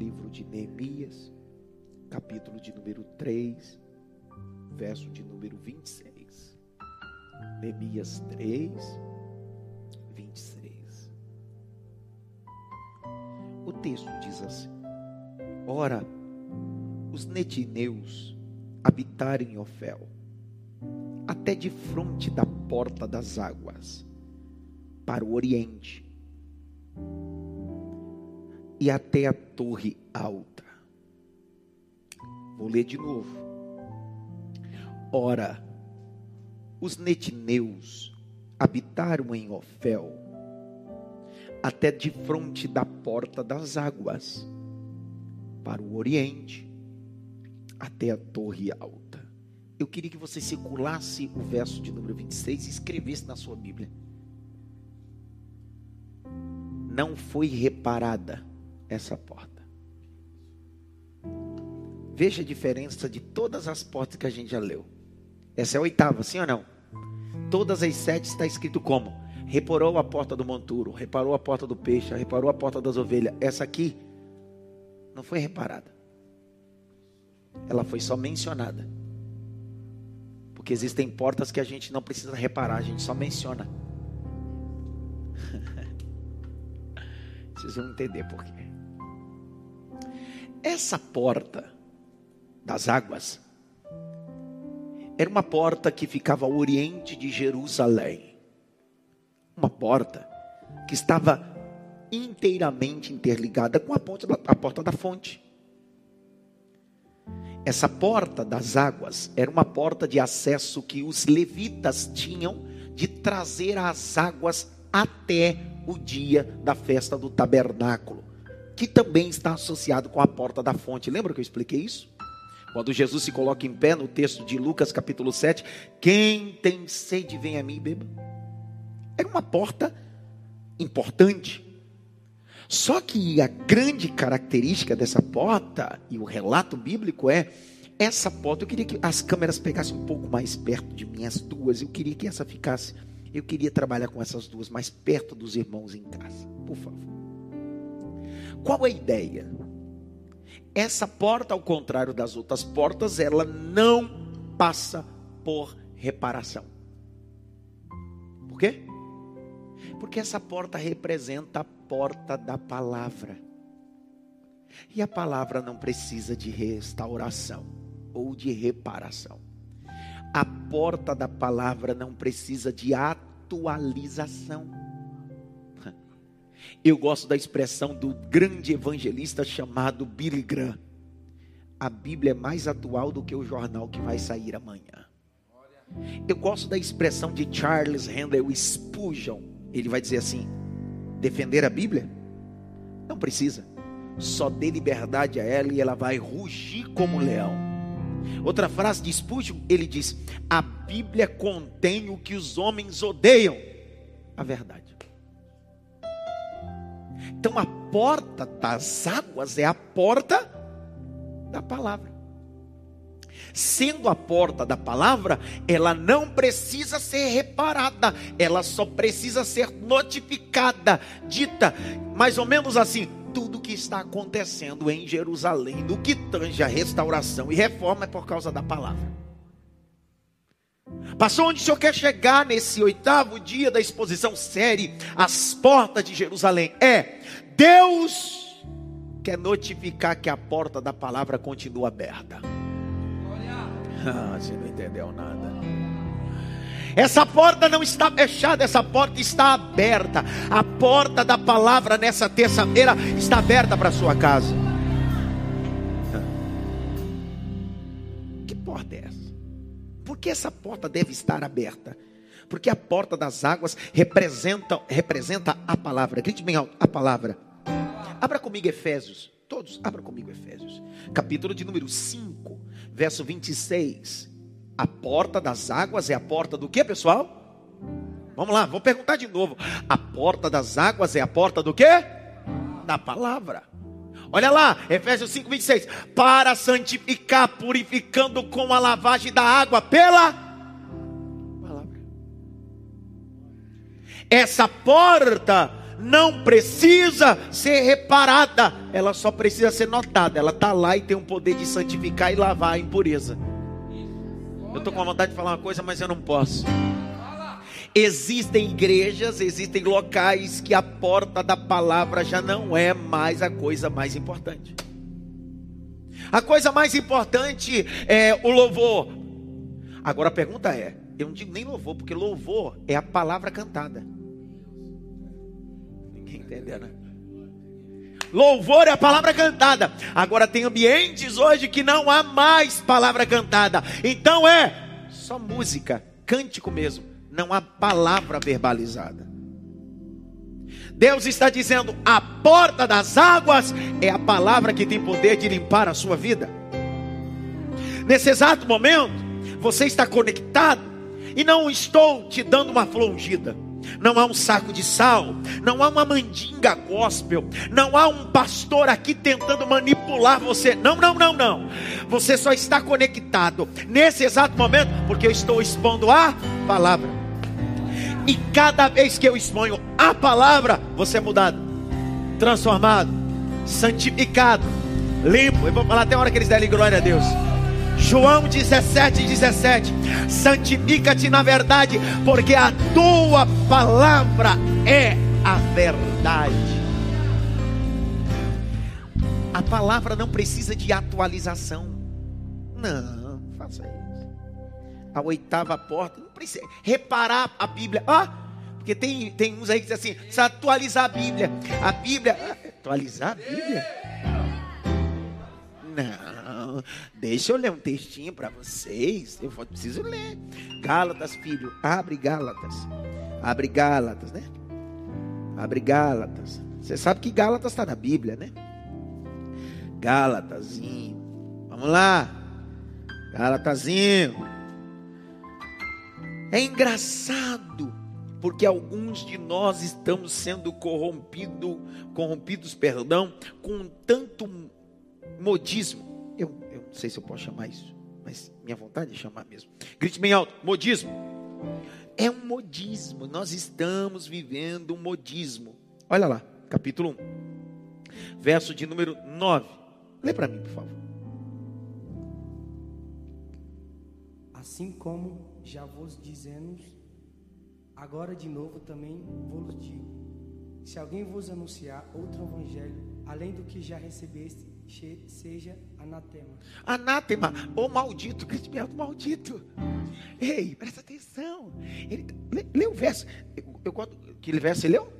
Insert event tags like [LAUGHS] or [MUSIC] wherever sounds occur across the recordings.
livro de Neemias, capítulo de número 3, verso de número 26. Neemias 3, 26. O texto diz assim: Ora, os netineus habitaram em Ofel, até de fronte da porta das águas, para o oriente, e até a torre alta. Vou ler de novo. Ora, os netineus habitaram em Ofel, até de fronte da porta das águas, para o oriente, até a torre alta. Eu queria que você circulasse o verso de número 26 e escrevesse na sua Bíblia. Não foi reparada essa porta. Veja a diferença de todas as portas que a gente já leu. Essa é a oitava, sim ou não? Todas as sete está escrito como? Reparou a porta do monturo, reparou a porta do peixe, reparou a porta das ovelhas. Essa aqui não foi reparada. Ela foi só mencionada. Porque existem portas que a gente não precisa reparar, a gente só menciona. [LAUGHS] Vocês vão entender por quê. Essa porta das águas era uma porta que ficava ao oriente de Jerusalém. Uma porta que estava inteiramente interligada com a porta, a porta da fonte. Essa porta das águas era uma porta de acesso que os levitas tinham de trazer as águas até o dia da festa do tabernáculo, que também está associado com a porta da fonte. Lembra que eu expliquei isso? Quando Jesus se coloca em pé no texto de Lucas capítulo 7, quem tem sede vem a mim e beba. Era uma porta importante. Só que a grande característica dessa porta, e o relato bíblico é, essa porta, eu queria que as câmeras pegassem um pouco mais perto de mim, as duas, eu queria que essa ficasse, eu queria trabalhar com essas duas mais perto dos irmãos em casa, por favor. Qual a ideia? Essa porta, ao contrário das outras portas, ela não passa por reparação. Por quê? Porque essa porta representa a porta da palavra. E a palavra não precisa de restauração ou de reparação. A porta da palavra não precisa de atualização. Eu gosto da expressão do grande evangelista chamado Billy Graham. A Bíblia é mais atual do que o jornal que vai sair amanhã. Eu gosto da expressão de Charles Handel Spurgeon. Ele vai dizer assim: defender a Bíblia? Não precisa. Só dê liberdade a ela e ela vai rugir como um leão. Outra frase de Spurgeon, ele diz: A Bíblia contém o que os homens odeiam, a verdade. Então a porta das águas é a porta da palavra. Sendo a porta da palavra, ela não precisa ser reparada, ela só precisa ser notificada, dita, mais ou menos assim: tudo que está acontecendo em Jerusalém, no que tange a restauração e reforma, é por causa da palavra. Passou onde o Senhor quer chegar nesse oitavo dia da exposição série, as portas de Jerusalém? É, Deus quer notificar que a porta da palavra continua aberta. Ah, você não entendeu nada. Essa porta não está fechada, essa porta está aberta. A porta da palavra nessa terça-feira está aberta para a sua casa. Que essa porta deve estar aberta? Porque a porta das águas representa, representa a palavra. Grite bem alto, a palavra. Abra comigo Efésios. Todos, abra comigo Efésios. Capítulo de número 5, verso 26. A porta das águas é a porta do que, pessoal? Vamos lá, vou perguntar de novo. A porta das águas é a porta do que? Da palavra. Olha lá, Efésios 5, 26. Para santificar, purificando com a lavagem da água pela palavra. Essa porta não precisa ser reparada, ela só precisa ser notada. Ela está lá e tem o poder de santificar e lavar a impureza. Eu estou com vontade de falar uma coisa, mas eu não posso. Existem igrejas, existem locais que a porta da palavra já não é mais a coisa mais importante. A coisa mais importante é o louvor. Agora a pergunta é: eu não digo nem louvor, porque louvor é a palavra cantada. Ninguém entendeu, né? Louvor é a palavra cantada. Agora tem ambientes hoje que não há mais palavra cantada. Então é só música, cântico mesmo. Não há palavra verbalizada. Deus está dizendo: a porta das águas é a palavra que tem poder de limpar a sua vida. Nesse exato momento, você está conectado e não estou te dando uma flongida. Não há um saco de sal, não há uma mandinga gospel, não há um pastor aqui tentando manipular você. Não, não, não, não. Você só está conectado nesse exato momento porque eu estou expondo a palavra. E cada vez que eu exponho a palavra, você é mudado, transformado, santificado, limpo. Eu vou falar até a hora que eles derem glória a Deus. João 17, 17. Santifica-te na verdade, porque a tua palavra é a verdade. A palavra não precisa de atualização. Não. A oitava porta, não precisa. Reparar a Bíblia. Ah, porque tem, tem uns aí que dizem assim: precisa atualizar a Bíblia. A Bíblia. Atualizar a Bíblia? Não. Deixa eu ler um textinho para vocês. Eu preciso ler. Gálatas, filho. Abre Gálatas. Abre Gálatas, né? Abre Gálatas. Você sabe que Gálatas está na Bíblia, né? Gálatazinho. Vamos lá. Gálatazinho. É engraçado porque alguns de nós estamos sendo corrompido, corrompidos, perdão, com tanto modismo. Eu, eu não sei se eu posso chamar isso, mas minha vontade é chamar mesmo. Grite bem alto: modismo. É um modismo. Nós estamos vivendo um modismo. Olha lá, capítulo 1, verso de número 9. Lê para mim, por favor. Assim como já vos dizemos, agora de novo também vos digo: se alguém vos anunciar outro evangelho, além do que já recebeste, seja anatema. Anátema, ou maldito, Cristo maldito. Ei, presta atenção. Ele, lê, lê o verso. Eu, eu gosto. Que verso você leu?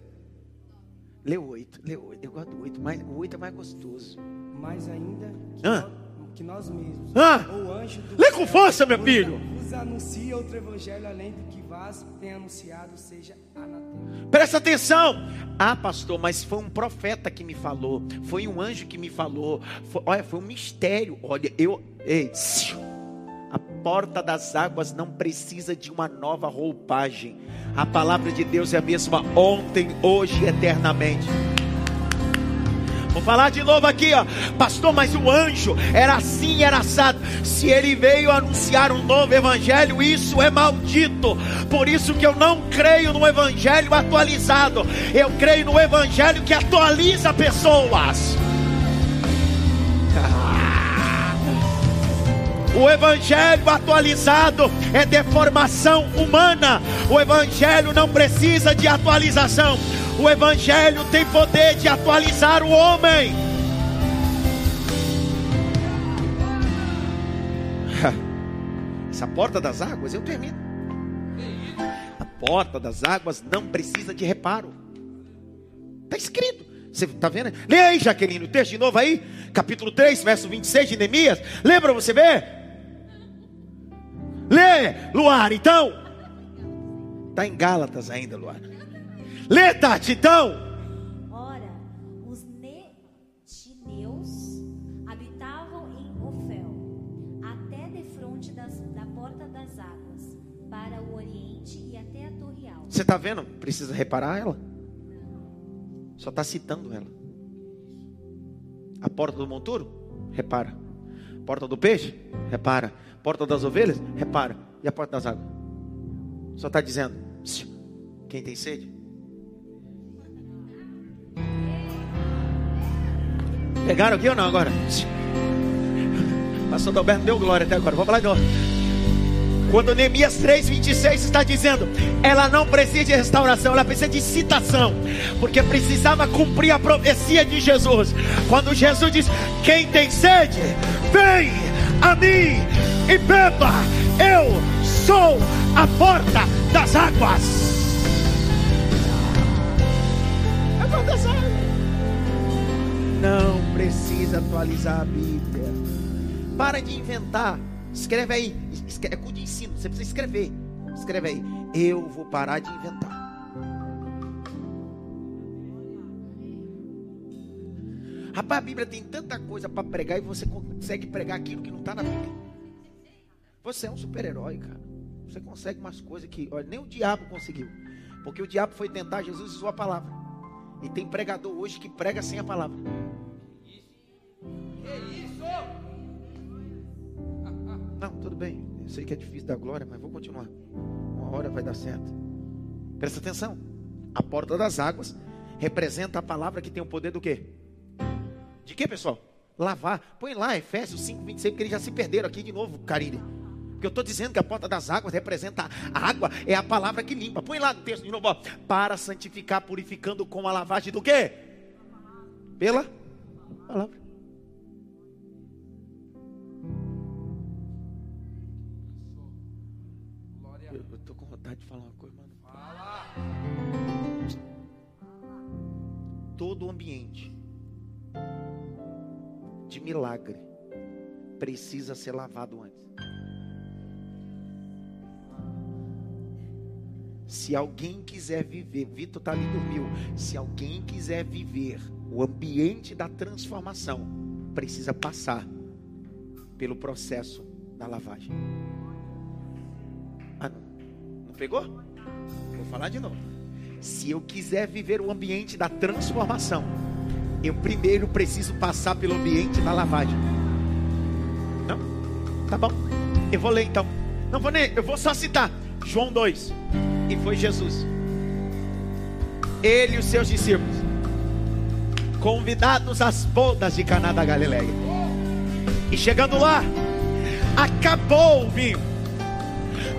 Leu oito, leu oito. Eu gosto do oito, mas o oito é mais gostoso. Mais ainda que, ah. Que nós mesmos. Ah. Ou anjo do Lê com força, meu filho. Anuncia outro evangelho além do que vós tem anunciado, seja anatema. Presta atenção. Ah, pastor, mas foi um profeta que me falou, foi um anjo que me falou. Foi, olha, foi um mistério. Olha, eu, ei, a porta das águas não precisa de uma nova roupagem. A palavra de Deus é a mesma ontem, hoje e eternamente. Vou falar de novo aqui, ó. Pastor, mas o anjo era assim, era assado. Se ele veio anunciar um novo evangelho, isso é maldito. Por isso que eu não creio no evangelho atualizado. Eu creio no evangelho que atualiza pessoas. O evangelho atualizado é deformação humana. O evangelho não precisa de atualização. O Evangelho tem poder de atualizar o homem. [LAUGHS] Essa porta das águas, eu termino. A porta das águas não precisa de reparo. Está escrito. Você está vendo? Lê aí, Jaqueline, o texto de novo aí. Capítulo 3, verso 26 de Neemias. Lembra você ver? Lê, Luar, então. Está em Gálatas ainda, Luar. Lê, Tati, então. Ora, os netineus habitavam em Ofel, até de frente da porta das águas, para o oriente e até a torre alta. Você está vendo? Precisa reparar ela? Só está citando ela. A porta do monturo? Repara. Porta do peixe? Repara. Porta das ovelhas? Repara. E a porta das águas? Só está dizendo: quem tem sede? Pegaram aqui ou não agora? Pastor Alberto deu glória até agora. Vamos falar de novo. Quando Neemias 3,26 está dizendo, ela não precisa de restauração, ela precisa de citação, porque precisava cumprir a profecia de Jesus. Quando Jesus diz: Quem tem sede, vem a mim e beba, eu sou a porta das águas. É a. Não precisa atualizar a Bíblia. Para de inventar. Escreve aí. É com de ensino. Você precisa escrever. Escreve aí. Eu vou parar de inventar. Rapaz, a Bíblia tem tanta coisa para pregar e você consegue pregar aquilo que não está na Bíblia. Você é um super-herói, cara. Você consegue umas coisas que, olha, nem o diabo conseguiu. Porque o diabo foi tentar Jesus e sua palavra. E tem pregador hoje que prega sem a palavra. Que isso? [LAUGHS] Não, tudo bem. Eu sei que é difícil dar glória, mas vou continuar. Uma hora vai dar certo. Presta atenção. A porta das águas representa a palavra que tem o poder do quê? De quê, pessoal? Lavar. Põe lá Efésios 5, 26, porque eles já se perderam aqui de novo, Carine. Porque eu estou dizendo que a porta das águas representa a água, é a palavra que limpa. Põe lá no texto de novo, ó, para santificar, purificando com a lavagem do quê? Pela palavra. Eu estou com vontade de falar uma coisa, mano. Todo ambiente de milagre precisa ser lavado antes. Se alguém quiser viver, Vitor está ali dormiu. Se alguém quiser viver o ambiente da transformação, precisa passar pelo processo da lavagem. Ah, não, não pegou? Vou falar de novo. Se eu quiser viver o ambiente da transformação, eu primeiro preciso passar pelo ambiente da lavagem. Não? Tá bom. Eu vou ler então. Não vou nem, eu vou só citar João 2 e foi Jesus. Ele e os seus discípulos, convidados às bodas de Caná da Galileia. E chegando lá, acabou o vinho.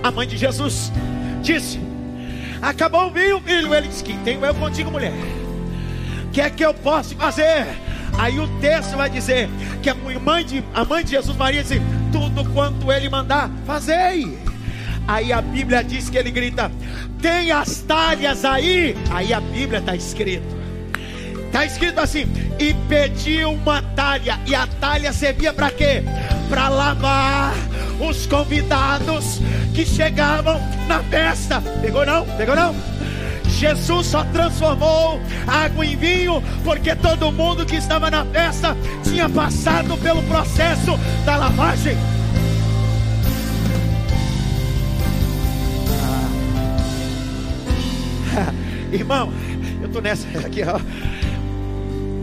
A mãe de Jesus disse: Acabou o vinho, filho. Ele disse: Que tenho eu contigo, mulher. O que é que eu posso fazer? Aí o texto vai dizer que a mãe de, a mãe de Jesus Maria disse: Tudo quanto ele mandar, fazei. Aí a Bíblia diz que ele grita: Tem as talhas aí? Aí a Bíblia está escrito. Está escrito assim: E pediu uma talha. E a talha servia para quê? Para lavar os convidados que chegavam na festa. Pegou não? Pegou não? Jesus só transformou água em vinho porque todo mundo que estava na festa tinha passado pelo processo da lavagem. Irmão, eu tô nessa [LAUGHS] aqui, ó.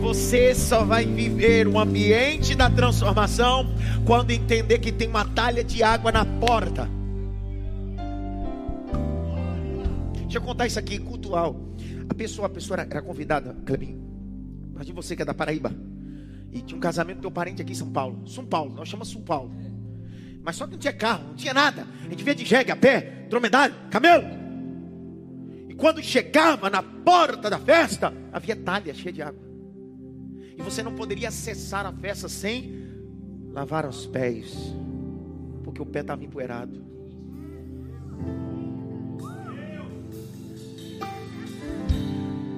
Você só vai viver um ambiente da transformação quando entender que tem uma talha de água na porta. Deixa eu contar isso aqui, cultural. A pessoa, a pessoa era, era convidada, Clebinho. Imagina você que é da Paraíba. E tinha um casamento do teu parente aqui em São Paulo. São Paulo, nós chamamos São Paulo. Mas só que não tinha carro, não tinha nada. A gente via de jegue, a pé, dromedário, camelo quando chegava na porta da festa, havia talha cheia de água. E você não poderia acessar a festa sem lavar os pés, porque o pé estava empoeirado.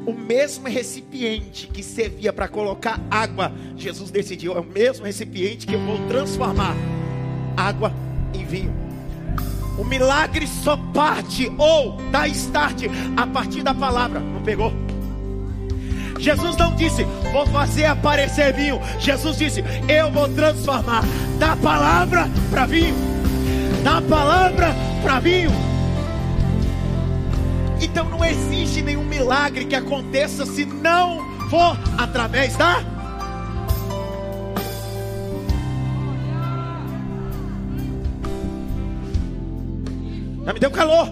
O mesmo recipiente que servia para colocar água, Jesus decidiu, é o mesmo recipiente que eu vou transformar água em vinho. O milagre só parte ou dá start a partir da palavra. Não pegou? Jesus não disse, vou fazer aparecer vinho. Jesus disse, eu vou transformar da palavra para vinho. Da palavra para vinho. Então não existe nenhum milagre que aconteça se não for através da Já me deu calor.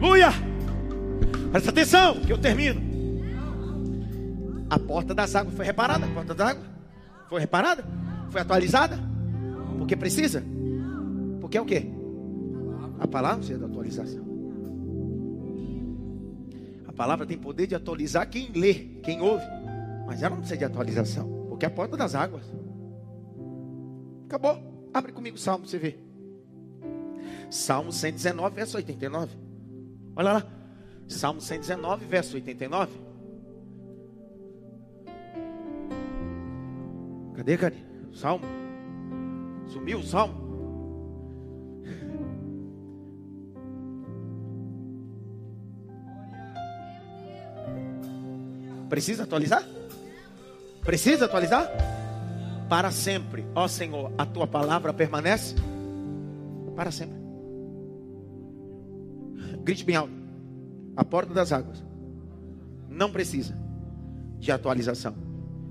Luia. Presta atenção, que eu termino. A porta das águas foi reparada? A porta das águas? Foi reparada? Foi atualizada? Porque precisa? Porque é o quê? A palavra precisa de atualização. A palavra tem poder de atualizar quem lê, quem ouve. Mas ela não precisa de atualização. Porque é a porta das águas. Acabou. Abre comigo o salmo, você vê. Salmo 119, verso 89. Olha lá. Salmo 119, verso 89. Cadê, cadê? Salmo. Sumiu o salmo. Precisa atualizar? Precisa atualizar? Para sempre, ó Senhor, a tua palavra permanece para sempre. Grite bem alto. A porta das águas não precisa de atualização.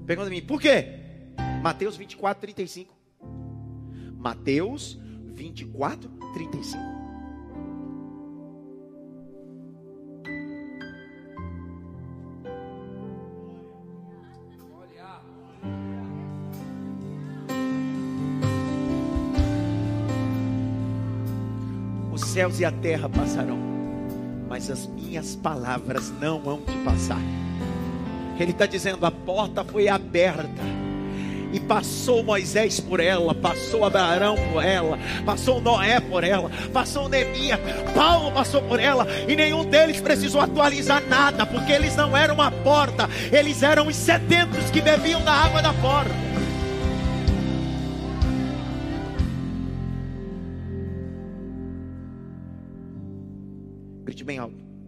Pergunta a mim, por quê? Mateus 24, 35. Mateus 24, 35. Céus e a terra passarão, mas as minhas palavras não hão de passar. Ele está dizendo: a porta foi aberta e passou Moisés por ela, passou Abraão por ela, passou Noé por ela, passou Neemias, Paulo passou por ela, e nenhum deles precisou atualizar nada, porque eles não eram uma porta, eles eram os sedentos que bebiam da água da porta.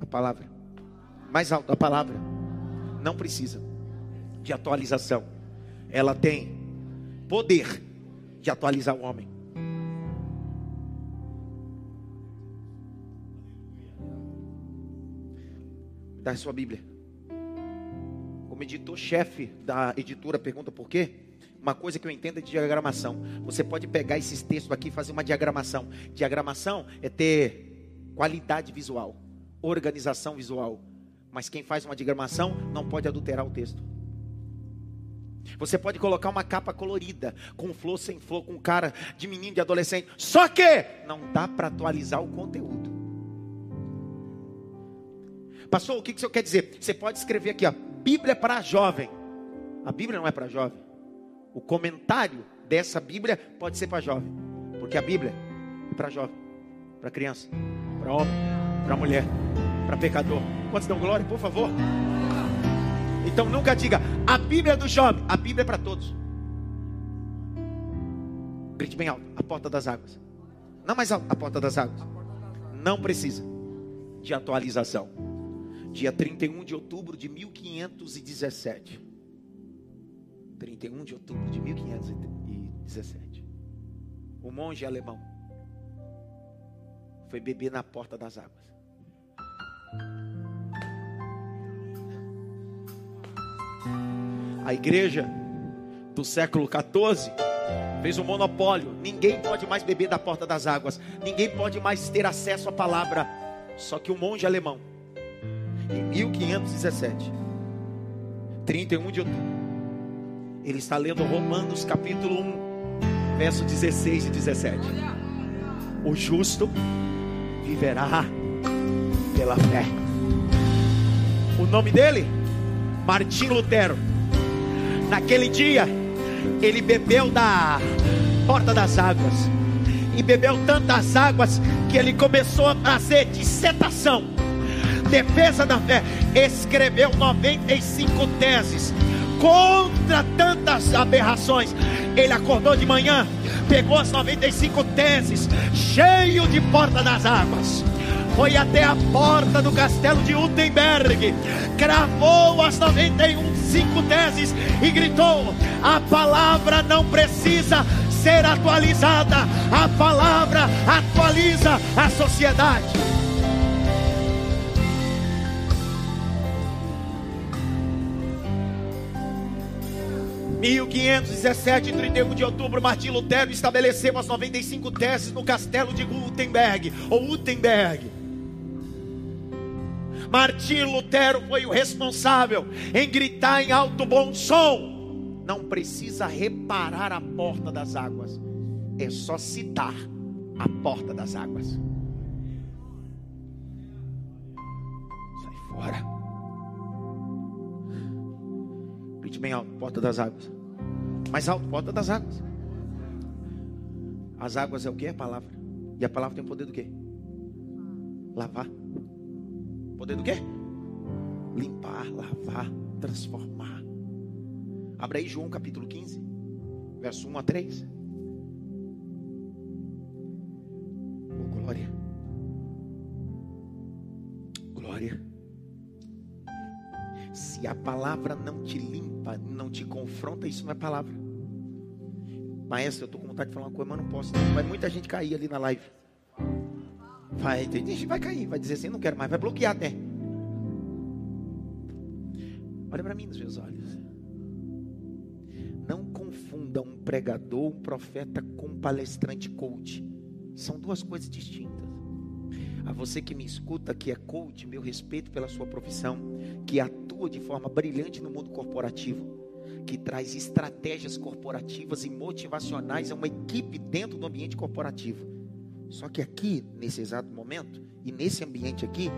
A palavra, mais alto a palavra, não precisa de atualização ela tem poder de atualizar o homem. Dá a sua Bíblia. Como editor-chefe da editora pergunta por quê? Uma coisa que eu entendo é de diagramação. Você pode pegar esses textos aqui e fazer uma diagramação. Diagramação é ter qualidade visual, organização visual. Mas quem faz uma diagramação não pode adulterar o texto. Você pode colocar uma capa colorida, com flor, sem flor, com cara de menino, de adolescente. Só que não dá para atualizar o conteúdo. Pastor, o que, que o senhor quer dizer? Você pode escrever aqui, ó, Bíblia para jovem. A Bíblia não é para jovem. O comentário dessa Bíblia pode ser para jovem. Porque a Bíblia é para jovem, para criança, para homem, para mulher, para pecador. Quantos dão glória, por favor? Então nunca diga, a Bíblia é do jovem, a Bíblia é para todos. Grite bem alto, a porta das águas. Não mais alto, a porta das águas. Não precisa de atualização. Dia 31 de outubro de 1517. 31 de outubro de 1517. O monge alemão foi beber na porta das águas. A igreja do século 14 fez um monopólio. Ninguém pode mais beber da porta das águas. Ninguém pode mais ter acesso à palavra. Só que o monge alemão, em 1517, 31 de outubro, ele está lendo Romanos capítulo 1, verso 16 e 17. O justo viverá pela fé. O nome dele? Martim Lutero. Naquele dia, ele bebeu da porta das águas. E bebeu tantas águas que ele começou a fazer dissertação, defesa da fé. Escreveu 95 teses contra tantas aberrações. Ele acordou de manhã, pegou as 95 teses, cheio de porta das águas foi até a porta do castelo de Utenberg, cravou as 91 cinco teses e gritou: a palavra não precisa ser atualizada, a palavra atualiza a sociedade. Mil quinhentos e 31 de outubro, Martim Lutero estabeleceu as 95 teses no castelo de Gutenberg ou Utenberg. Martim Lutero foi o responsável em gritar em alto bom som. Não precisa reparar a porta das águas, é só citar a porta das águas. Sai fora. Grite bem alto, porta das águas. Mais alto, porta das águas. As águas é o que? É a palavra. E a palavra tem o poder do quê? Lavar. Poder do quê? Limpar, lavar, transformar. Abra aí João capítulo 15, verso 1 a 3. Oh, glória. Glória. Se a palavra não te limpa, não te confronta, isso não é palavra. Maestro, eu estou com vontade de falar uma coisa, mas não posso. Vai muita gente cair ali na live. Vai, tem gente vai cair, vai dizer assim, não quero mais, vai bloquear até. Olha para mim nos meus olhos. Não confunda um pregador, um profeta com um palestrante coach. São duas coisas distintas. A você que me escuta, que é coach, meu respeito pela sua profissão, que atua de forma brilhante no mundo corporativo, que traz estratégias corporativas e motivacionais a uma equipe dentro do ambiente corporativo. Só que aqui, nesse exato momento, e nesse ambiente aqui,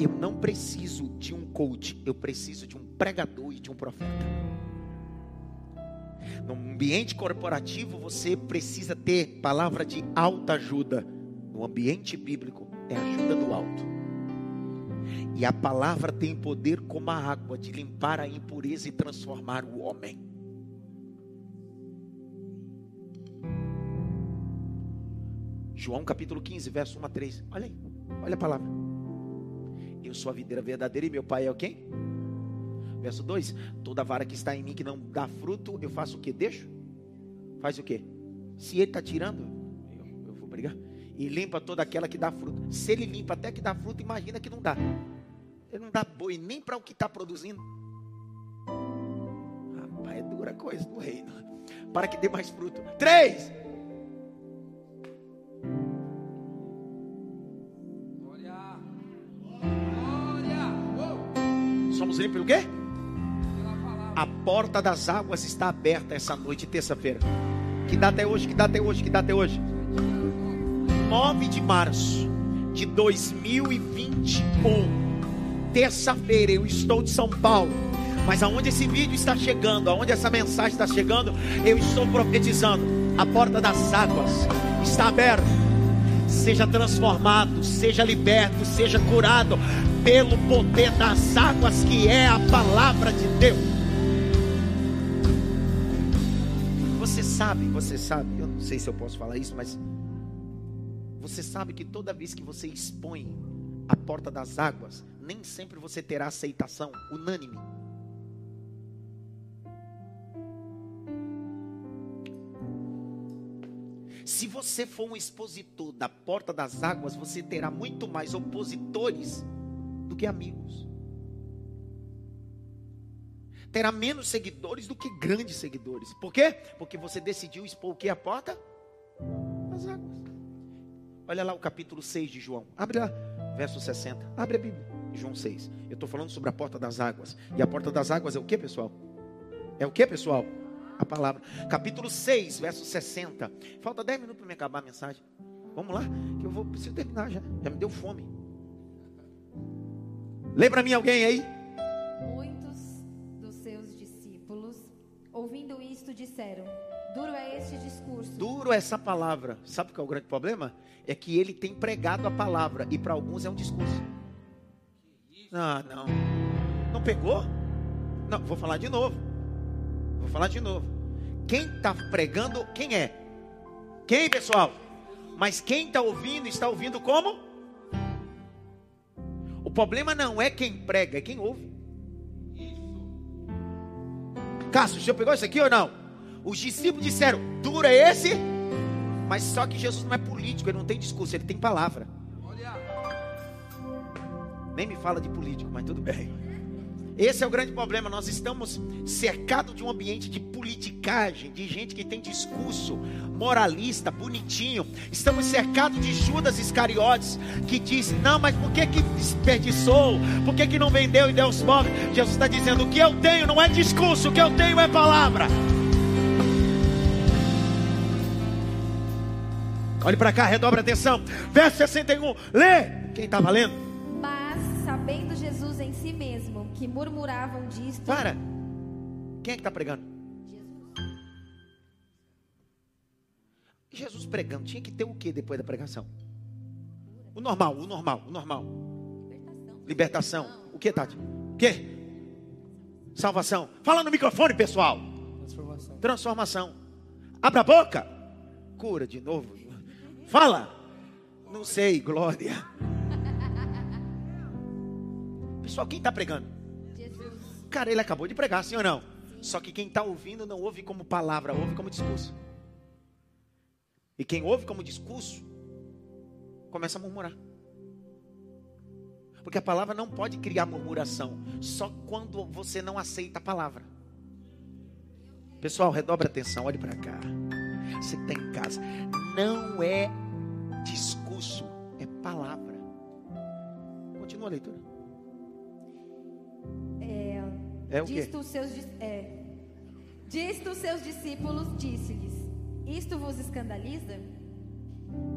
eu não preciso de um coach, eu preciso de um pregador e de um profeta. No ambiente corporativo, você precisa ter palavra de alta ajuda. No ambiente bíblico, é ajuda do alto. E a palavra tem poder como a água de limpar a impureza e transformar o homem. João capítulo 15, verso 1 a 3. Olha aí, olha a palavra. Eu sou a videira verdadeira e meu pai é o quem? Verso 2: Toda vara que está em mim que não dá fruto, eu faço o que? Deixo? Faz o que? Se ele está tirando, eu, eu vou brigar. E limpa toda aquela que dá fruto. Se ele limpa até que dá fruto, imagina que não dá. Ele não dá boi nem para o que está produzindo. Rapaz, é dura coisa do reino. Para que dê mais fruto. Três. Pelo quê? A porta das águas está aberta essa noite, terça-feira. Que dá até hoje, que dá até hoje, que dá até hoje. 9 de março de 2021. Terça-feira eu estou de São Paulo. Mas aonde esse vídeo está chegando, aonde essa mensagem está chegando, eu estou profetizando. A porta das águas está aberta. Seja transformado, seja liberto, seja curado pelo poder das águas que é a palavra de Deus. Você sabe, você sabe, eu não sei se eu posso falar isso, mas você sabe que toda vez que você expõe a porta das águas, nem sempre você terá aceitação unânime. Se você for um expositor da porta das águas, você terá muito mais opositores do que amigos. Terá menos seguidores do que grandes seguidores. Por quê? Porque você decidiu expor o que? A porta das águas. Olha lá o capítulo 6 de João. Abre lá, verso 60. Abre a Bíblia. João 6. Eu estou falando sobre a porta das águas. E a porta das águas é o que, pessoal? É o que, pessoal? A palavra. Capítulo 6, verso 60. Falta 10 minutos para me acabar a mensagem. Vamos lá, que eu vou preciso terminar já. Já me deu fome. Lembra mim alguém aí? Muitos dos seus discípulos, ouvindo isto, disseram: Duro é este discurso. Duro é essa palavra. Sabe qual é o grande problema? É que ele tem pregado a palavra e para alguns é um discurso. Ah, não. Não pegou? Não, vou falar de novo. Vou falar de novo. Quem está pregando, quem é? Quem, pessoal? Mas quem está ouvindo, está ouvindo como? O problema não é quem prega, é quem ouve. Cássio, o senhor pegou isso aqui ou não? Os discípulos disseram: duro é esse, mas só que Jesus não é político, ele não tem discurso, ele tem palavra. Nem me fala de político, mas tudo bem. Esse é o grande problema. Nós estamos cercados de um ambiente de politicagem, de gente que tem discurso moralista, bonitinho. Estamos cercados de Judas Iscariotes que diz: Não, mas por que, que desperdiçou? Por que, que não vendeu e deu os pobres? Jesus está dizendo: O que eu tenho não é discurso, o que eu tenho é palavra. Olhe para cá, redobre a atenção. Verso 61, lê. Quem está valendo? Mas, sabendo Jesus em si mesmo que murmuravam disto. Para. Quem é que está pregando? Jesus. Jesus pregando tinha que ter o que depois da pregação? O normal, o normal, o normal. Libertação. Libertação. O que, Tati? O que? Salvação. Fala no microfone, pessoal. Transformação. Transformação. Abra a boca. Cura de novo. Fala. Não sei, glória. [LAUGHS] Pessoal, quem está pregando? Cara, ele acabou de pregar, sim ou não? Só que quem está ouvindo não ouve como palavra, ouve como discurso. E quem ouve como discurso, começa a murmurar. Porque a palavra não pode criar murmuração, só quando você não aceita a palavra. Pessoal, redobre a atenção, olhe para cá. Você que está em casa, não é discurso, é palavra. Continua a leitura. É o quê? Disto os seus, é, disto os seus discípulos disse-lhes: Isto vos escandaliza?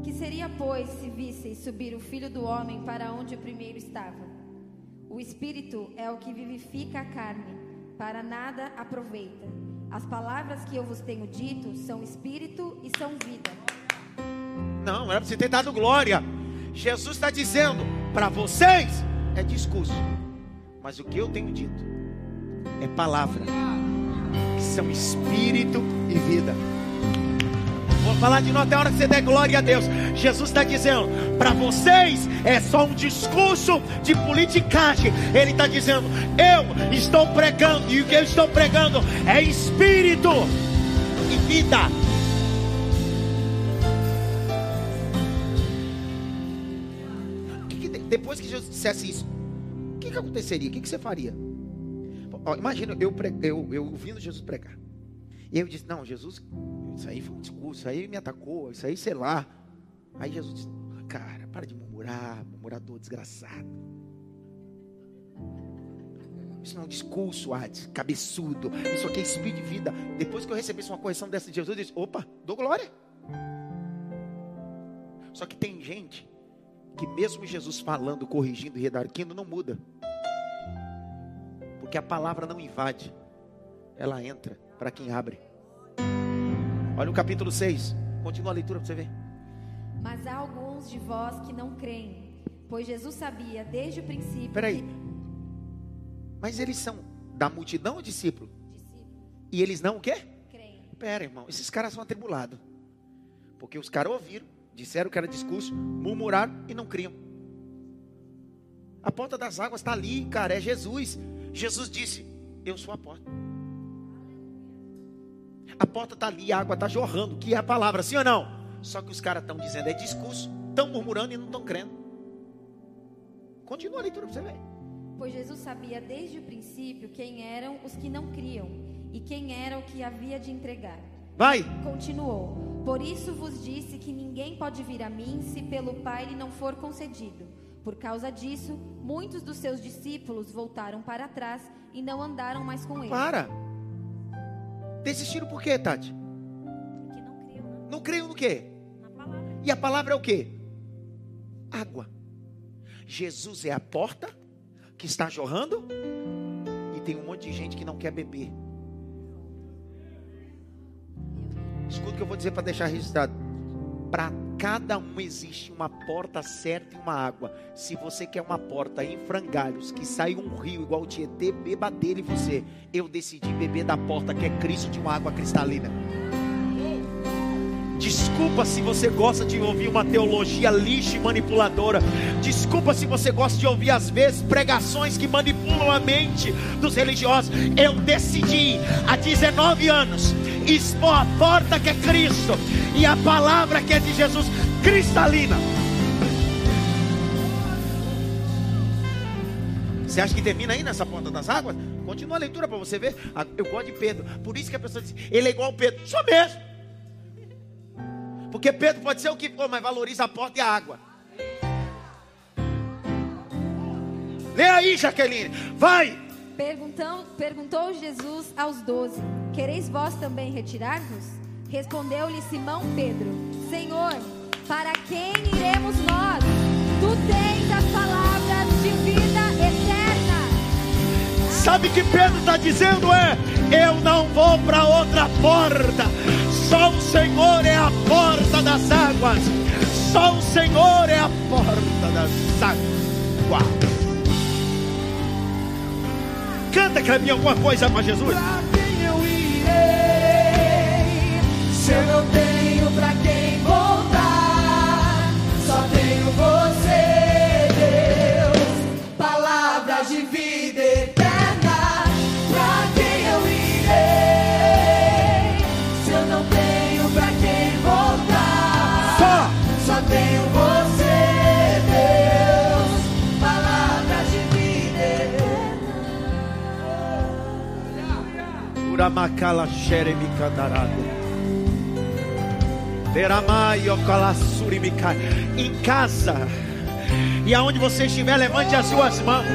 Que seria, pois, se visseis subir o filho do homem para onde o primeiro estava? O espírito é o que vivifica a carne, para nada aproveita. As palavras que eu vos tenho dito são espírito e são vida. Não, era para você ter dado glória. Jesus está dizendo para vocês é discurso, mas o que eu tenho dito é palavra, que são espírito e vida. Vou falar de novo até a hora que você der glória a Deus. Jesus está dizendo para vocês é só um discurso de politicagem. Ele está dizendo eu estou pregando e o que eu estou pregando é espírito e vida. Depois que Jesus dissesse isso, o que, que aconteceria? O que, que você faria? Ó, imagina eu, eu, eu ouvindo Jesus pregar. E eu disse: Não, Jesus, isso aí foi um discurso, isso aí me atacou, isso aí sei lá. Aí Jesus disse: Cara, para de murmurar, murmurador desgraçado. Isso não é um discurso, Hades, cabeçudo. Isso aqui é espírito de vida. Depois que eu recebesse uma correção dessa de Jesus, eu disse: Opa, dou glória. Só que tem gente que mesmo Jesus falando, corrigindo e redarquindo, não muda. Porque a palavra não invade, ela entra para quem abre. Olha o capítulo 6, continua a leitura para você ver. Mas há alguns de vós que não creem, pois Jesus sabia desde o princípio. Peraí, que- mas eles são da multidão ou discípulo? Discípulo, E eles não o quê? creem. Pera, irmão, esses caras são atribulados. Porque os caras ouviram, disseram que era discurso, murmuraram e não criam. A porta das águas está ali, cara, é Jesus. Jesus disse: Eu sou a porta. A porta está ali, a água está jorrando, que é a palavra, sim ou não? Só que os caras estão dizendo é discurso, estão murmurando e não estão crendo. Continua a leitura para você ver. Pois Jesus sabia desde o princípio quem eram os que não criam e quem era o que havia de entregar. Vai, Continuou: Por isso vos disse que ninguém pode vir a mim se pelo Pai lhe não for concedido. Por causa disso, muitos dos seus discípulos voltaram para trás e não andaram mais com ele. para. Desistiram por quê, Tati? Que não criam né? Não creio no quê? na palavra. E a palavra é o quê? Água. Jesus é a porta que está jorrando e tem um monte de gente que não quer beber. Escuta o que eu vou dizer para deixar registrado. Para cada um existe uma porta certa e uma água. Se você quer uma porta em frangalhos, que sai um rio igual o Tietê, beba dele você. Eu decidi beber da porta que é Cristo de uma água cristalina. Desculpa se você gosta de ouvir uma teologia lixa e manipuladora. Desculpa se você gosta de ouvir, às vezes, pregações que manipulam a mente dos religiosos. Eu decidi, há 19 anos, expor a porta que é Cristo e a palavra que é de Jesus, cristalina. Você acha que termina aí nessa ponta das águas? Continua a leitura para você ver. Ah, eu gosto de Pedro. Por isso que a pessoa diz, ele é igual Pedro. Só mesmo. Porque Pedro pode ser o que for, mas valoriza a porta e a água. Lê aí, Jaqueline. Vai. Perguntou, Jesus aos doze: Quereis vós também retirar-vos? Respondeu-lhe Simão Pedro: Senhor, para quem iremos nós? Tu tens as palavras de vida. Sabe o que Pedro está dizendo é: Eu não vou para outra porta. Só o Senhor é a porta das águas. Só o Senhor é a porta das águas. Canta, Cleminha, alguma coisa para Jesus. Pra quem eu irei? Se eu não tenho pra quem voltar, só tenho você, Deus. Palavras de vida Teramai Okalasuri Mikai. Em casa. E aonde você estiver, levante as suas mãos.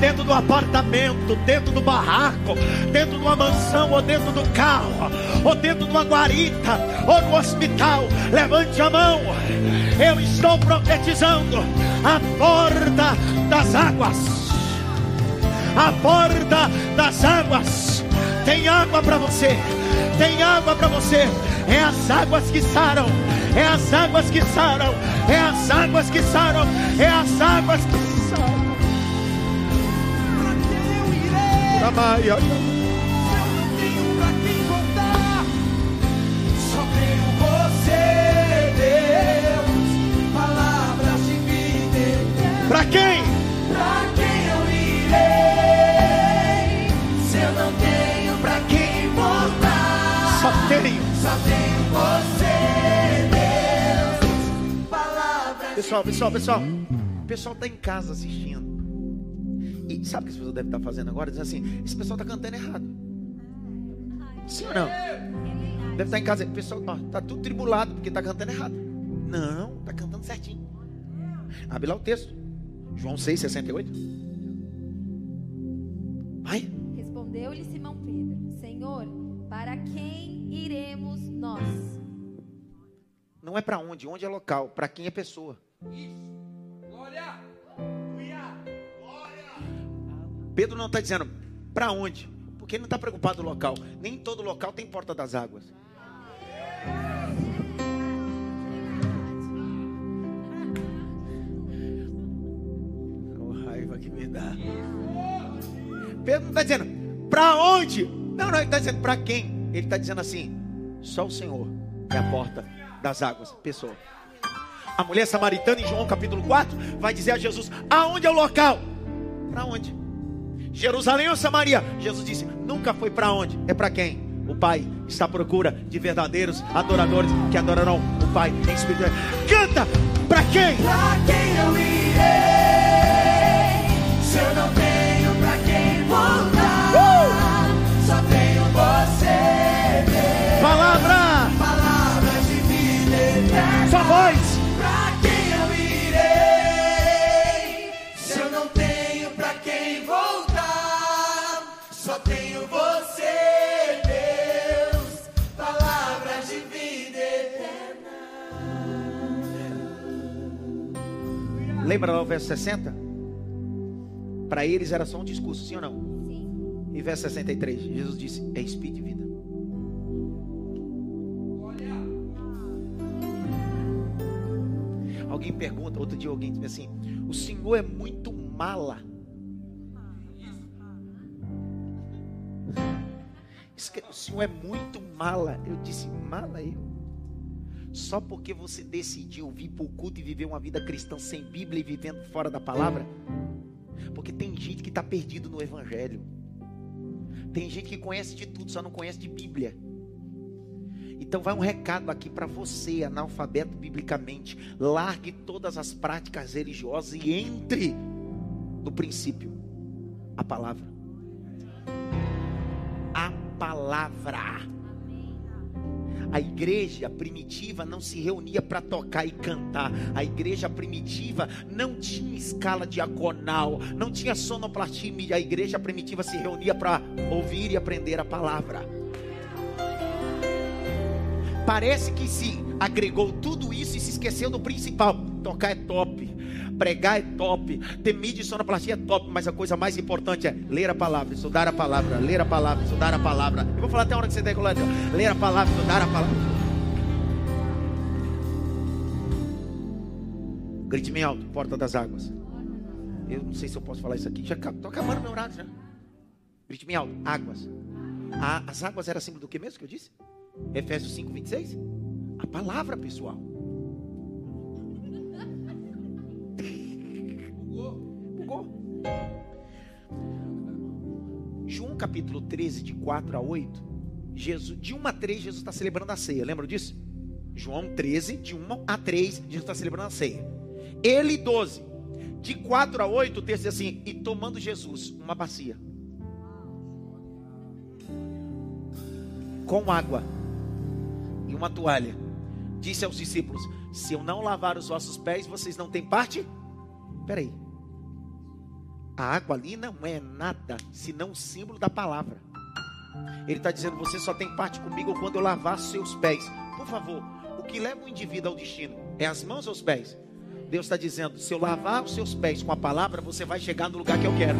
Dentro do apartamento, dentro do barraco, dentro de uma mansão, ou dentro do carro, ou dentro de uma guarita, ou no hospital, levante a mão. Eu estou profetizando a porta das águas a porta das águas. Tem água para você. Tem água para você. É as águas que saram. É as águas que saram. É as águas que saram. É as águas que saram. Quem eu irei? Eu não tenho pra quem voltar, só tenho você, Deus. Palavras de vida. Para quem? Pessoal, pessoal, pessoal. O pessoal está em casa assistindo. E sabe o que as pessoas devem estar fazendo agora? Dizendo assim: esse pessoal está cantando errado. Sim ou não? Deve estar em casa. O pessoal está tudo tribulado porque está cantando errado. Não, está cantando certinho. Abre lá o texto. João 6, 68. Vai. Respondeu-lhe Simão Pedro: Senhor, para quem iremos nós? Não é para onde, onde é local, para quem é pessoa. Pedro não está dizendo para onde, porque ele não está preocupado com o local. Nem todo local tem porta das águas. Oh, raiva que me dá. Pedro não está dizendo para onde. Não, não, ele está dizendo para quem. Ele está dizendo assim: só o Senhor é a porta das águas. Pessoa. A mulher samaritana, em João capítulo 4, vai dizer a Jesus: aonde é o local? Para onde? Jerusalém ou Samaria? Jesus disse: nunca foi para onde? É para quem? O Pai está à procura de verdadeiros adoradores que adorarão o Pai em espírito. Canta! Para quem? Pra quem eu irei? Se eu não Lembra lá o verso 60? Para eles era só um discurso, sim ou não? Sim. E verso 63, Jesus disse: É espírito e vida. Alguém pergunta, outro dia alguém disse assim: O Senhor é muito mala. O Senhor é muito mala. Eu disse: Mala eu. Só porque você decidiu vir para o culto e viver uma vida cristã sem Bíblia e vivendo fora da palavra? Porque tem gente que está perdido no Evangelho. Tem gente que conhece de tudo, só não conhece de Bíblia. Então vai um recado aqui para você, analfabeto biblicamente. Largue todas as práticas religiosas e entre no princípio? A palavra. A palavra. A igreja primitiva não se reunia para tocar e cantar. A igreja primitiva não tinha escala diagonal, não tinha sonoplastia. A igreja primitiva se reunia para ouvir e aprender a palavra. Parece que se agregou tudo isso e se esqueceu do principal. Tocar é top, pregar é top, ter mídia e sonoplastia é top, mas a coisa mais importante é ler a palavra, estudar a palavra, ler a palavra, estudar a palavra. Eu vou falar até a hora que você der colado. Ler a palavra, estudar a palavra. Grite bem alto, porta das águas. Eu não sei se eu posso falar isso aqui. Já estou acabando meu horário já. Grite bem alto, águas. as águas eram símbolo do que mesmo que eu disse? Efésios 5, 26? A palavra, pessoal. João capítulo 13, de 4 a 8. Jesus, de 1 a 3, Jesus está celebrando a ceia. Lembra disso? João 13, de 1 a 3, Jesus está celebrando a ceia. Ele 12. De 4 a 8, o texto diz assim: E tomando Jesus uma bacia com água e uma toalha, disse aos discípulos: Se eu não lavar os vossos pés, vocês não têm parte? Peraí. A água ali não é nada senão um símbolo da palavra. Ele está dizendo: Você só tem parte comigo quando eu lavar seus pés. Por favor, o que leva o indivíduo ao destino é as mãos ou os pés? Deus está dizendo: Se eu lavar os seus pés com a palavra, você vai chegar no lugar que eu quero.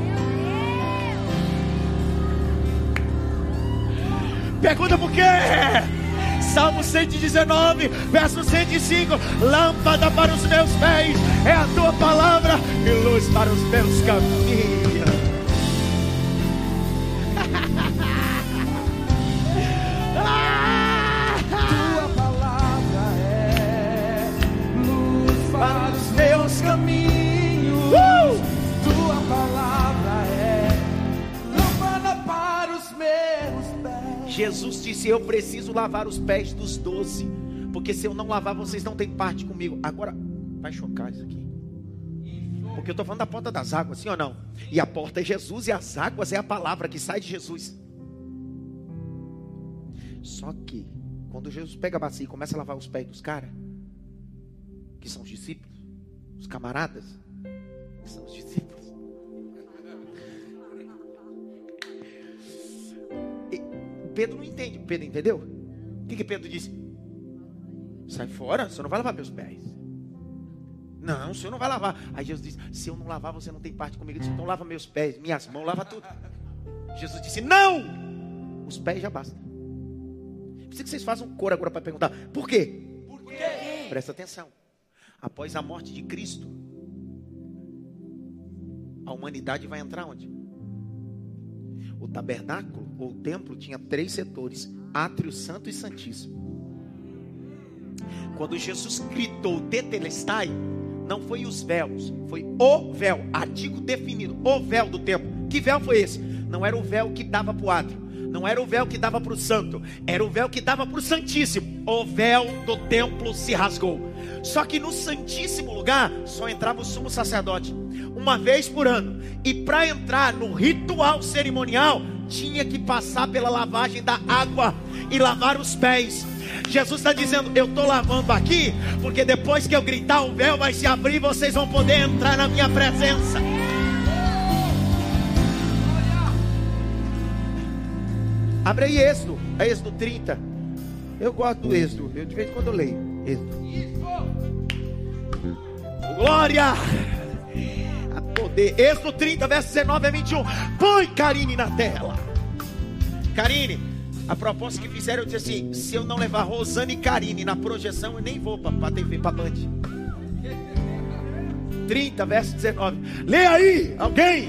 Pergunta por quê? Salmo 119, verso 105: Lâmpada para os meus pés é a tua palavra e luz para os meus caminhos. Jesus disse: Eu preciso lavar os pés dos doze, porque se eu não lavar, vocês não têm parte comigo. Agora, vai chocar isso aqui. Porque eu estou falando da porta das águas, sim ou não? E a porta é Jesus e as águas é a palavra que sai de Jesus. Só que, quando Jesus pega a bacia e começa a lavar os pés dos caras, que são os discípulos, os camaradas, que são os discípulos. Pedro não entende. Pedro entendeu? O que, que Pedro disse? Sai fora, você não vai lavar meus pés. Não, o senhor não vai lavar. Aí Jesus disse: Se eu não lavar, você não tem parte comigo. Ele disse: Então lava meus pés, minhas mãos, lava tudo. Jesus disse: Não! Os pés já bastam. Precisa que vocês façam um coro agora para perguntar: Por quê? Por quê? Presta atenção. Após a morte de Cristo, a humanidade vai entrar onde? O tabernáculo ou o templo tinha três setores: átrio, santo e santíssimo. Quando Jesus gritou Tetelestai, não foi os véus, foi o véu, artigo definido, o véu do templo. Que véu foi esse? Não era o véu que dava para o átrio, não era o véu que dava para o santo, era o véu que dava para o santíssimo. O véu do templo se rasgou. Só que no santíssimo lugar só entrava o sumo sacerdote uma vez por ano. E para entrar no ritual cerimonial, tinha que passar pela lavagem da água e lavar os pés. Jesus está dizendo: Eu estou lavando aqui, porque depois que eu gritar, o véu vai se abrir e vocês vão poder entrar na minha presença. Abre aí Êxodo, é Êxodo 30. Eu gosto do Êxodo, eu de vez em quando eu leio. Êxodo. Glória! Poder. Êxodo 30, verso 19 a 21. Põe Karine na tela. Karine, a proposta que fizeram, eu disse assim: se eu não levar Rosane e Karine na projeção, eu nem vou para TV, para Band. 30, verso 19. Lê aí, alguém?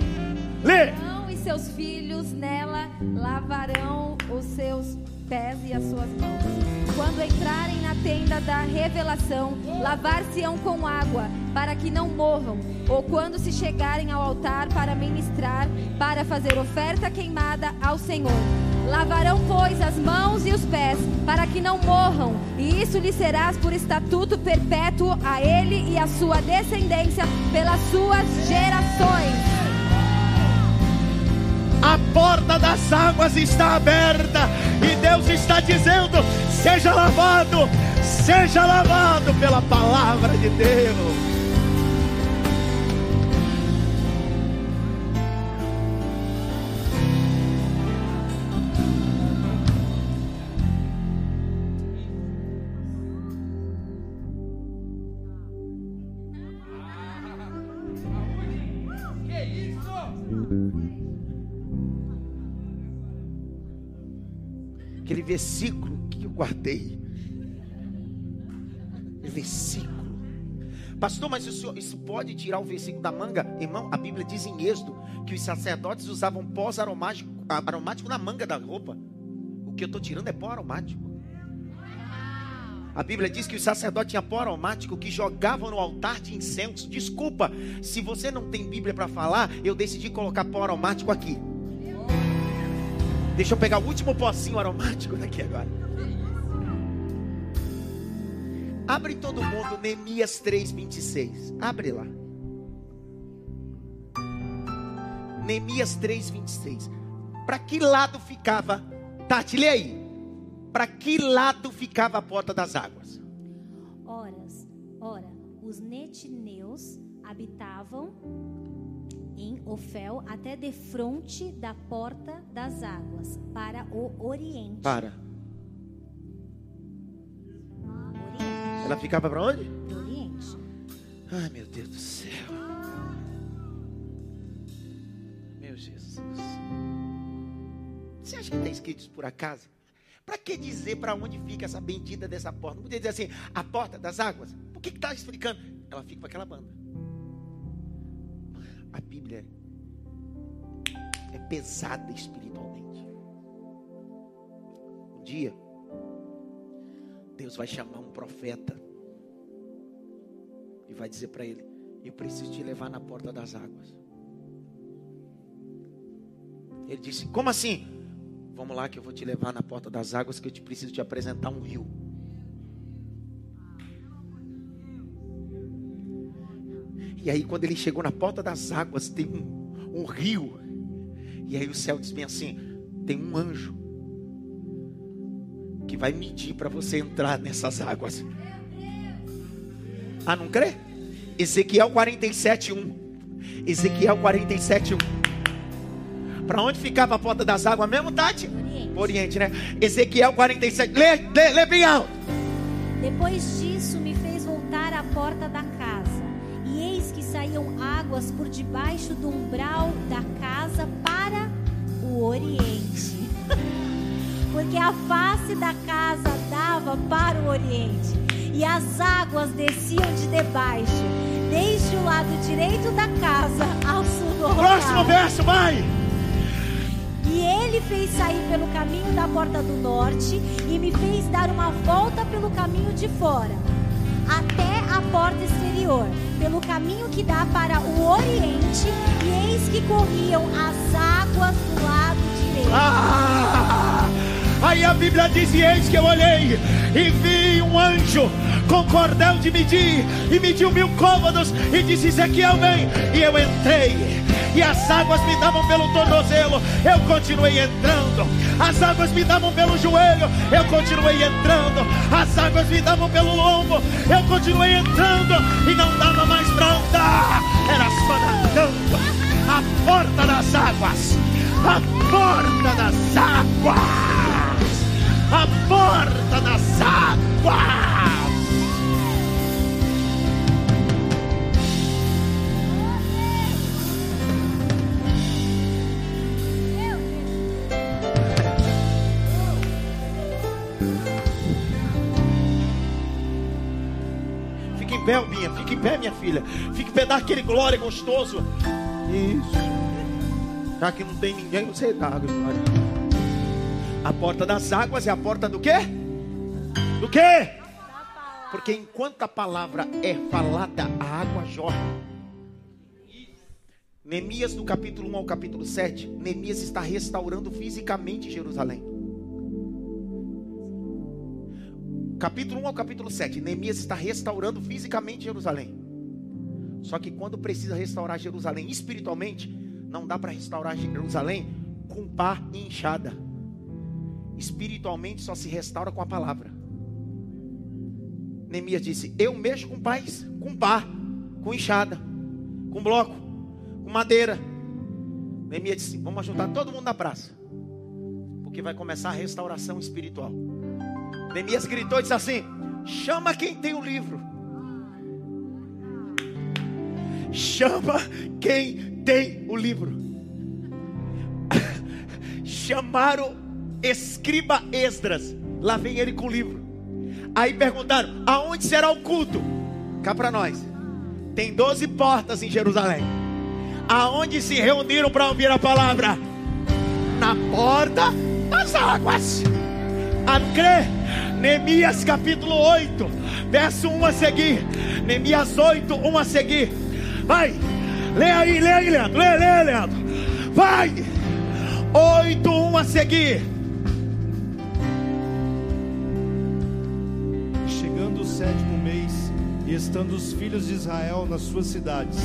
Lê. Arão e seus filhos nela lavarão os seus pés e as suas mãos. Quando entrarem na tenda da revelação, lavar-se-ão com água, para que não morram. Ou quando se chegarem ao altar para ministrar, para fazer oferta queimada ao Senhor. Lavarão, pois, as mãos e os pés, para que não morram, e isso lhe serás por estatuto perpétuo a ele e a sua descendência pelas suas gerações. A porta das águas está aberta e Deus está dizendo: seja lavado, seja lavado pela palavra de Deus. Versículo que eu guardei. Versículo. Pastor, mas senhor, isso pode tirar o versículo da manga? Irmão, a Bíblia diz em Êxodo que os sacerdotes usavam pó aromático, aromático na manga da roupa. O que eu estou tirando é pó aromático. A Bíblia diz que os sacerdotes tinham pó aromático que jogavam no altar de incenso. Desculpa, se você não tem Bíblia para falar, eu decidi colocar pó aromático aqui. Deixa eu pegar o último pocinho aromático daqui agora. Abre todo mundo Neemias 3:26. Abre lá. Neemias 3:26. Para que lado ficava? Tati, lê aí. Para que lado ficava a porta das águas? Horas, ora, os netineus habitavam em Ofel até de fronte da porta das águas para o oriente. Para. Oriente. Ela ficava para onde? Oriente. Ai, meu Deus do céu. Meu Jesus. Você acha que está escrito isso por acaso? Para que dizer para onde fica essa bendita dessa porta? Não podia dizer assim, a porta das águas? Por que está explicando? Ela fica para aquela banda. A Bíblia é pesada espiritualmente. Um dia, Deus vai chamar um profeta e vai dizer para ele: Eu preciso te levar na porta das águas. Ele disse: Como assim? Vamos lá que eu vou te levar na porta das águas que eu te preciso te apresentar um rio. E aí quando ele chegou na porta das águas tem um, um rio. E aí o céu diz bem assim: tem um anjo que vai medir para você entrar nessas águas. Ah, não crê? Ezequiel 47, 1. Ezequiel 47, 1. Para onde ficava a porta das águas mesmo, Tati? Oriente. Oriente, né? Ezequiel 47. Lê, lê, lê bem alto. Depois disso, me fez voltar à porta da casa. Saíam águas por debaixo do umbral da casa para o oriente. [LAUGHS] Porque a face da casa dava para o oriente. E as águas desciam de debaixo, desde o lado direito da casa ao sul do Próximo altar. verso, vai. E ele fez sair pelo caminho da porta do norte e me fez dar uma volta pelo caminho de fora, até a porta exterior, pelo caminho que dá para o oriente, e eis que corriam as águas do lado direito. Ah! Aí a Bíblia diz: eis que eu olhei e vi um anjo com cordel de medir e mediu mil côvados e disse: Ezequiel, vem. E eu entrei. E as águas me davam pelo tornozelo, eu continuei entrando. As águas me davam pelo joelho, eu continuei entrando. As águas me davam pelo lombo, eu continuei entrando. E não dava mais para andar, era só nadando. A porta das águas, a porta das águas, a porta das águas. Pé, Albinha. Fica em pé, minha filha. Fica em pé, dá aquele glória gostoso. Isso. Já que não tem ninguém, você dá glória. A porta das águas é a porta do quê? Do quê? Porque enquanto a palavra é falada, a água jorra. Neemias, do capítulo 1 ao capítulo 7, Neemias está restaurando fisicamente Jerusalém. Capítulo 1 ao capítulo 7, Neemias está restaurando fisicamente Jerusalém. Só que quando precisa restaurar Jerusalém espiritualmente, não dá para restaurar Jerusalém com pá e enxada. Espiritualmente só se restaura com a palavra. Neemias disse: Eu mexo com paz, com pá, com enxada, com bloco, com madeira. Neemias disse: Vamos juntar todo mundo na praça, porque vai começar a restauração espiritual. Neemias gritou e disse assim: Chama quem tem o livro. Chama quem tem o livro. [LAUGHS] Chamaram escriba Esdras. Lá vem ele com o livro. Aí perguntaram: aonde será o culto? Cá para nós. Tem 12 portas em Jerusalém. Aonde se reuniram para ouvir a palavra? Na porta das águas. A crer. Neemias capítulo 8, verso 1 a seguir. Neemias 8, 1 a seguir. Vai. Lê aí, lê aí, Leandro. Lê, lê, Leandro. Vai. 8, 1 a seguir. Chegando o sétimo mês, e estando os filhos de Israel nas suas cidades,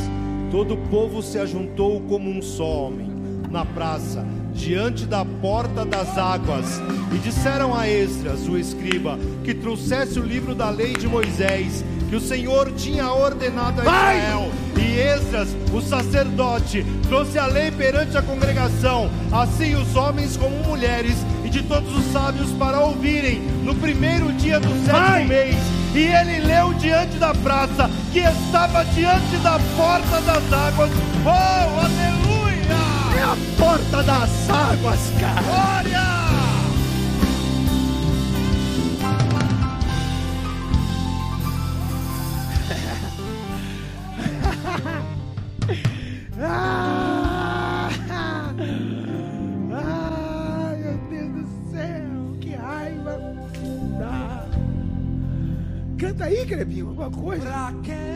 todo o povo se ajuntou como um só homem, na praça, diante da porta das águas, e disseram a Esdras, o escriba, que trouxesse o livro da lei de Moisés, que o Senhor tinha ordenado a Vai! Israel. E Esdras, o sacerdote, trouxe a lei perante a congregação, assim os homens como mulheres, e de todos os sábios para ouvirem, no primeiro dia do sétimo Vai! mês. E ele leu diante da praça, que estava diante da porta das águas. Oh, aleluia! A porta das águas, cara. Glória! Ah, ah, meu Deus do céu, que raiva. Canta aí, Crebinho, alguma coisa. Pra quem?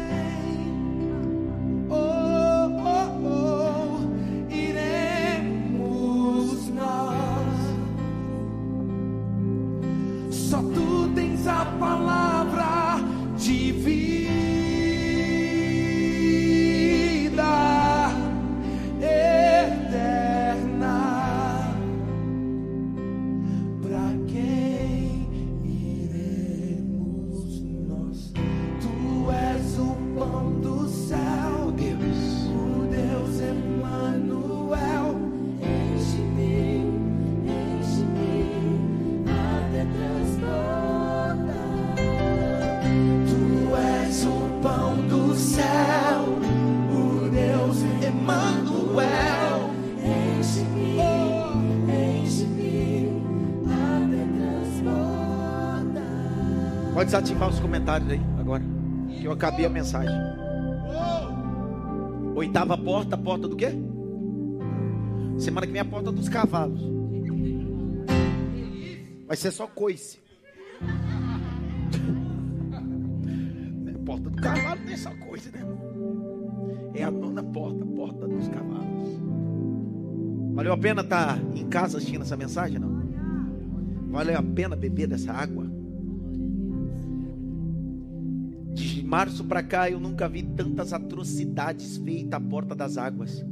Desativar os comentários aí agora. Que eu acabei a mensagem. Oitava porta, porta do quê? Semana que vem a porta dos cavalos. Vai ser só coice. [LAUGHS] Porta do cavalo não é só coisa, né? É a nona porta, porta dos cavalos. Valeu a pena estar em casa assistindo essa mensagem, não? Valeu a pena beber dessa água? Março para cá eu nunca vi tantas atrocidades feitas à porta das águas.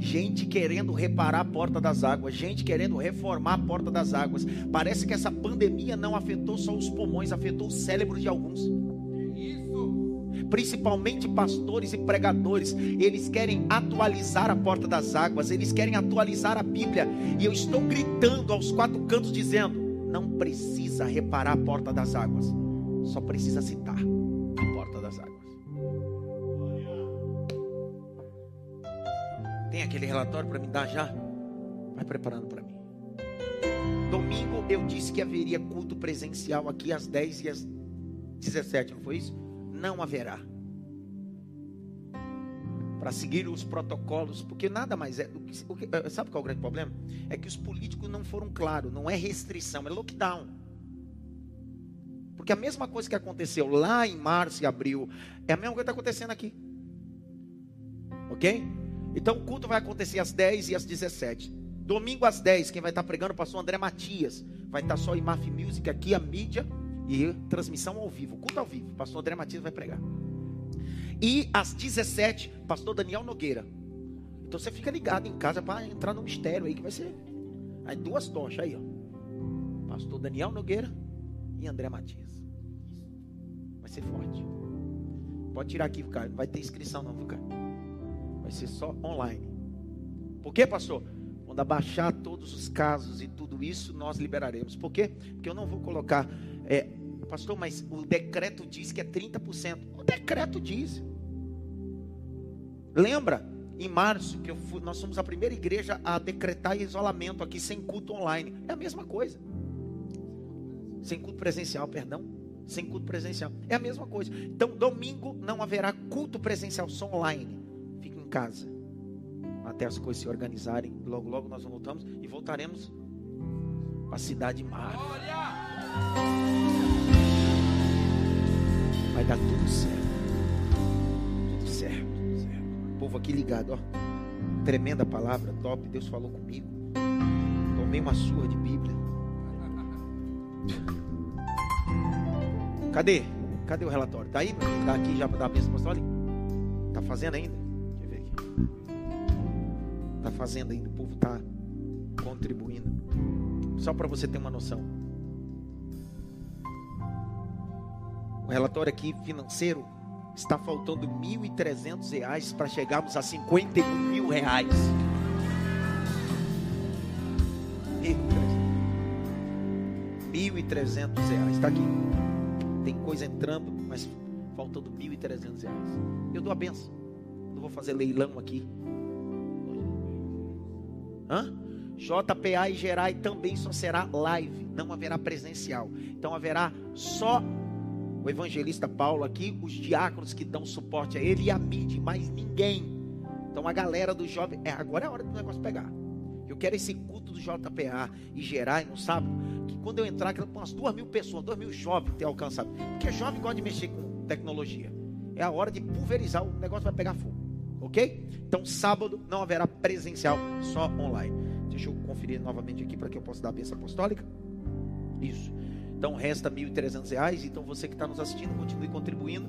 Gente querendo reparar a porta das águas, gente querendo reformar a porta das águas. Parece que essa pandemia não afetou só os pulmões, afetou o cérebro de alguns. Principalmente pastores e pregadores, eles querem atualizar a porta das águas, eles querem atualizar a Bíblia. E eu estou gritando aos quatro cantos dizendo: não precisa reparar a porta das águas, só precisa citar Tem aquele relatório para me dar já? Vai preparando para mim. Domingo eu disse que haveria culto presencial aqui às 10 e às 17, não foi isso? Não haverá. Para seguir os protocolos, porque nada mais é. o que- eh, Sabe qual é o grande problema? É que os políticos não foram claros, não é restrição, é lockdown. Porque a mesma coisa que aconteceu lá em março e abril, é a mesma coisa que está acontecendo aqui. Ok? Então o culto vai acontecer às 10 e às 17. Domingo às 10, quem vai estar pregando o pastor André Matias. Vai estar só em Maf Music aqui, a mídia e transmissão ao vivo, culto ao vivo. Pastor André Matias vai pregar. E às 17, pastor Daniel Nogueira. Então você fica ligado em casa para entrar no mistério aí que vai ser. Aí duas tochas aí, ó. Pastor Daniel Nogueira e André Matias. Vai ser forte. Pode tirar aqui, cara. Não vai ter inscrição não, viu, cara? Vai ser só online. Por quê, pastor? Quando abaixar todos os casos e tudo isso, nós liberaremos. Por quê? Porque eu não vou colocar. É, pastor, mas o decreto diz que é 30%. O decreto diz. Lembra? Em março, que fui, nós somos a primeira igreja a decretar isolamento aqui sem culto online. É a mesma coisa. Sem culto presencial, perdão. Sem culto presencial. É a mesma coisa. Então, domingo não haverá culto presencial, só online. Casa. Até as coisas se organizarem. Logo, logo nós voltamos e voltaremos para a cidade mar. Vai dar tudo certo. Tudo certo, tudo certo. O povo aqui ligado, ó. Tremenda palavra, top. Deus falou comigo. Tomei uma surra de Bíblia. Cadê? Cadê o relatório? Tá aí? Tá aqui já para dar a bênção apostólica? Tá fazendo ainda? Deixa eu ver aqui. Tá fazendo ainda, o povo tá contribuindo. Só para você ter uma noção. O relatório aqui financeiro está faltando R$ 1.300 para chegarmos a 51 mil reais. 1.300 reais. Está aqui. Tem coisa entrando, mas faltando 1.300 reais. Eu dou a benção. Não vou fazer leilão aqui. Hã? JPA e Gerai também só será live, não haverá presencial. Então haverá só o evangelista Paulo aqui, os diáconos que dão suporte a ele e a mídia, mais ninguém. Então a galera do jovem, é, agora é a hora do negócio pegar. Eu quero esse culto do JPA e Gerai no sábado, que quando eu entrar, quero umas duas mil pessoas, duas mil jovens ter alcançado. Porque jovem gosta de mexer com tecnologia. É a hora de pulverizar, o negócio vai pegar fogo. Ok? Então sábado não haverá presencial, só online. Deixa eu conferir novamente aqui para que eu possa dar a bênção apostólica. Isso. Então resta 1.300 reais. Então você que está nos assistindo, continue contribuindo.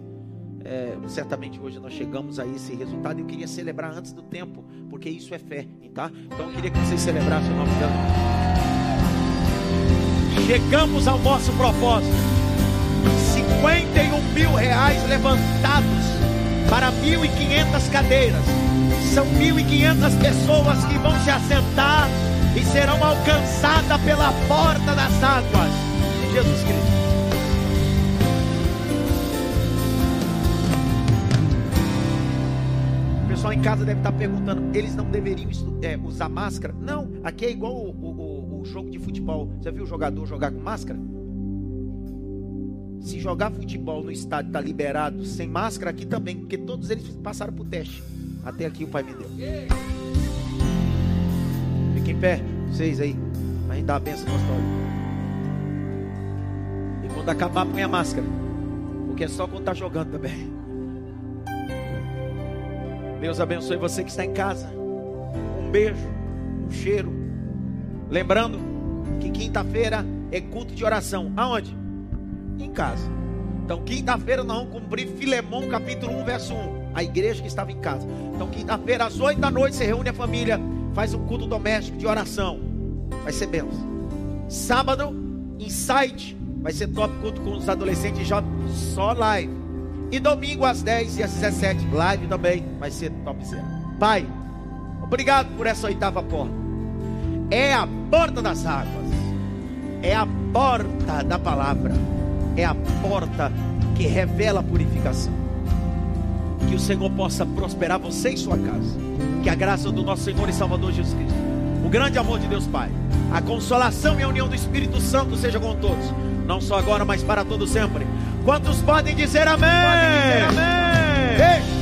É, certamente hoje nós chegamos a esse resultado. Eu queria celebrar antes do tempo, porque isso é fé, tá? Então eu queria que vocês celebrassem o nome dela. Chegamos ao nosso propósito. 51 mil reais levantados para 1.500 cadeiras. São 1.500 pessoas que vão se assentar e serão alcançadas pela porta das águas. Jesus Cristo. O pessoal em casa deve estar perguntando: eles não deveriam é, usar máscara? Não, aqui é igual o, o, o jogo de futebol. Já viu o jogador jogar com máscara? Se jogar futebol no estádio está liberado sem máscara, aqui também, porque todos eles passaram por teste. Até aqui o Pai me deu. Fiquem em pé, vocês aí, a gente dar a benção apostólica. Quando acabar, põe a máscara. Porque é só quando está jogando também. Deus abençoe você que está em casa. Um beijo, um cheiro. Lembrando que quinta-feira é culto de oração. Aonde? Em casa. Então, quinta-feira nós vamos cumprir Filemão capítulo 1, verso 1. A igreja que estava em casa. Então, quinta-feira, às 8 da noite, você reúne a família, faz um culto doméstico de oração. Vai ser benção. Sábado, insight Vai ser top culto com os adolescentes jovens, só live. E domingo às 10 e às 17, live também. Vai ser top zero. Pai, obrigado por essa oitava porta. É a porta das águas. É a porta da palavra. É a porta que revela a purificação. Que o Senhor possa prosperar você e sua casa. Que a graça do nosso Senhor e Salvador Jesus Cristo, o grande amor de Deus Pai, a consolação e a união do Espírito Santo seja com todos não só agora, mas para todo sempre. Quantos podem dizer amém? Podem dizer amém.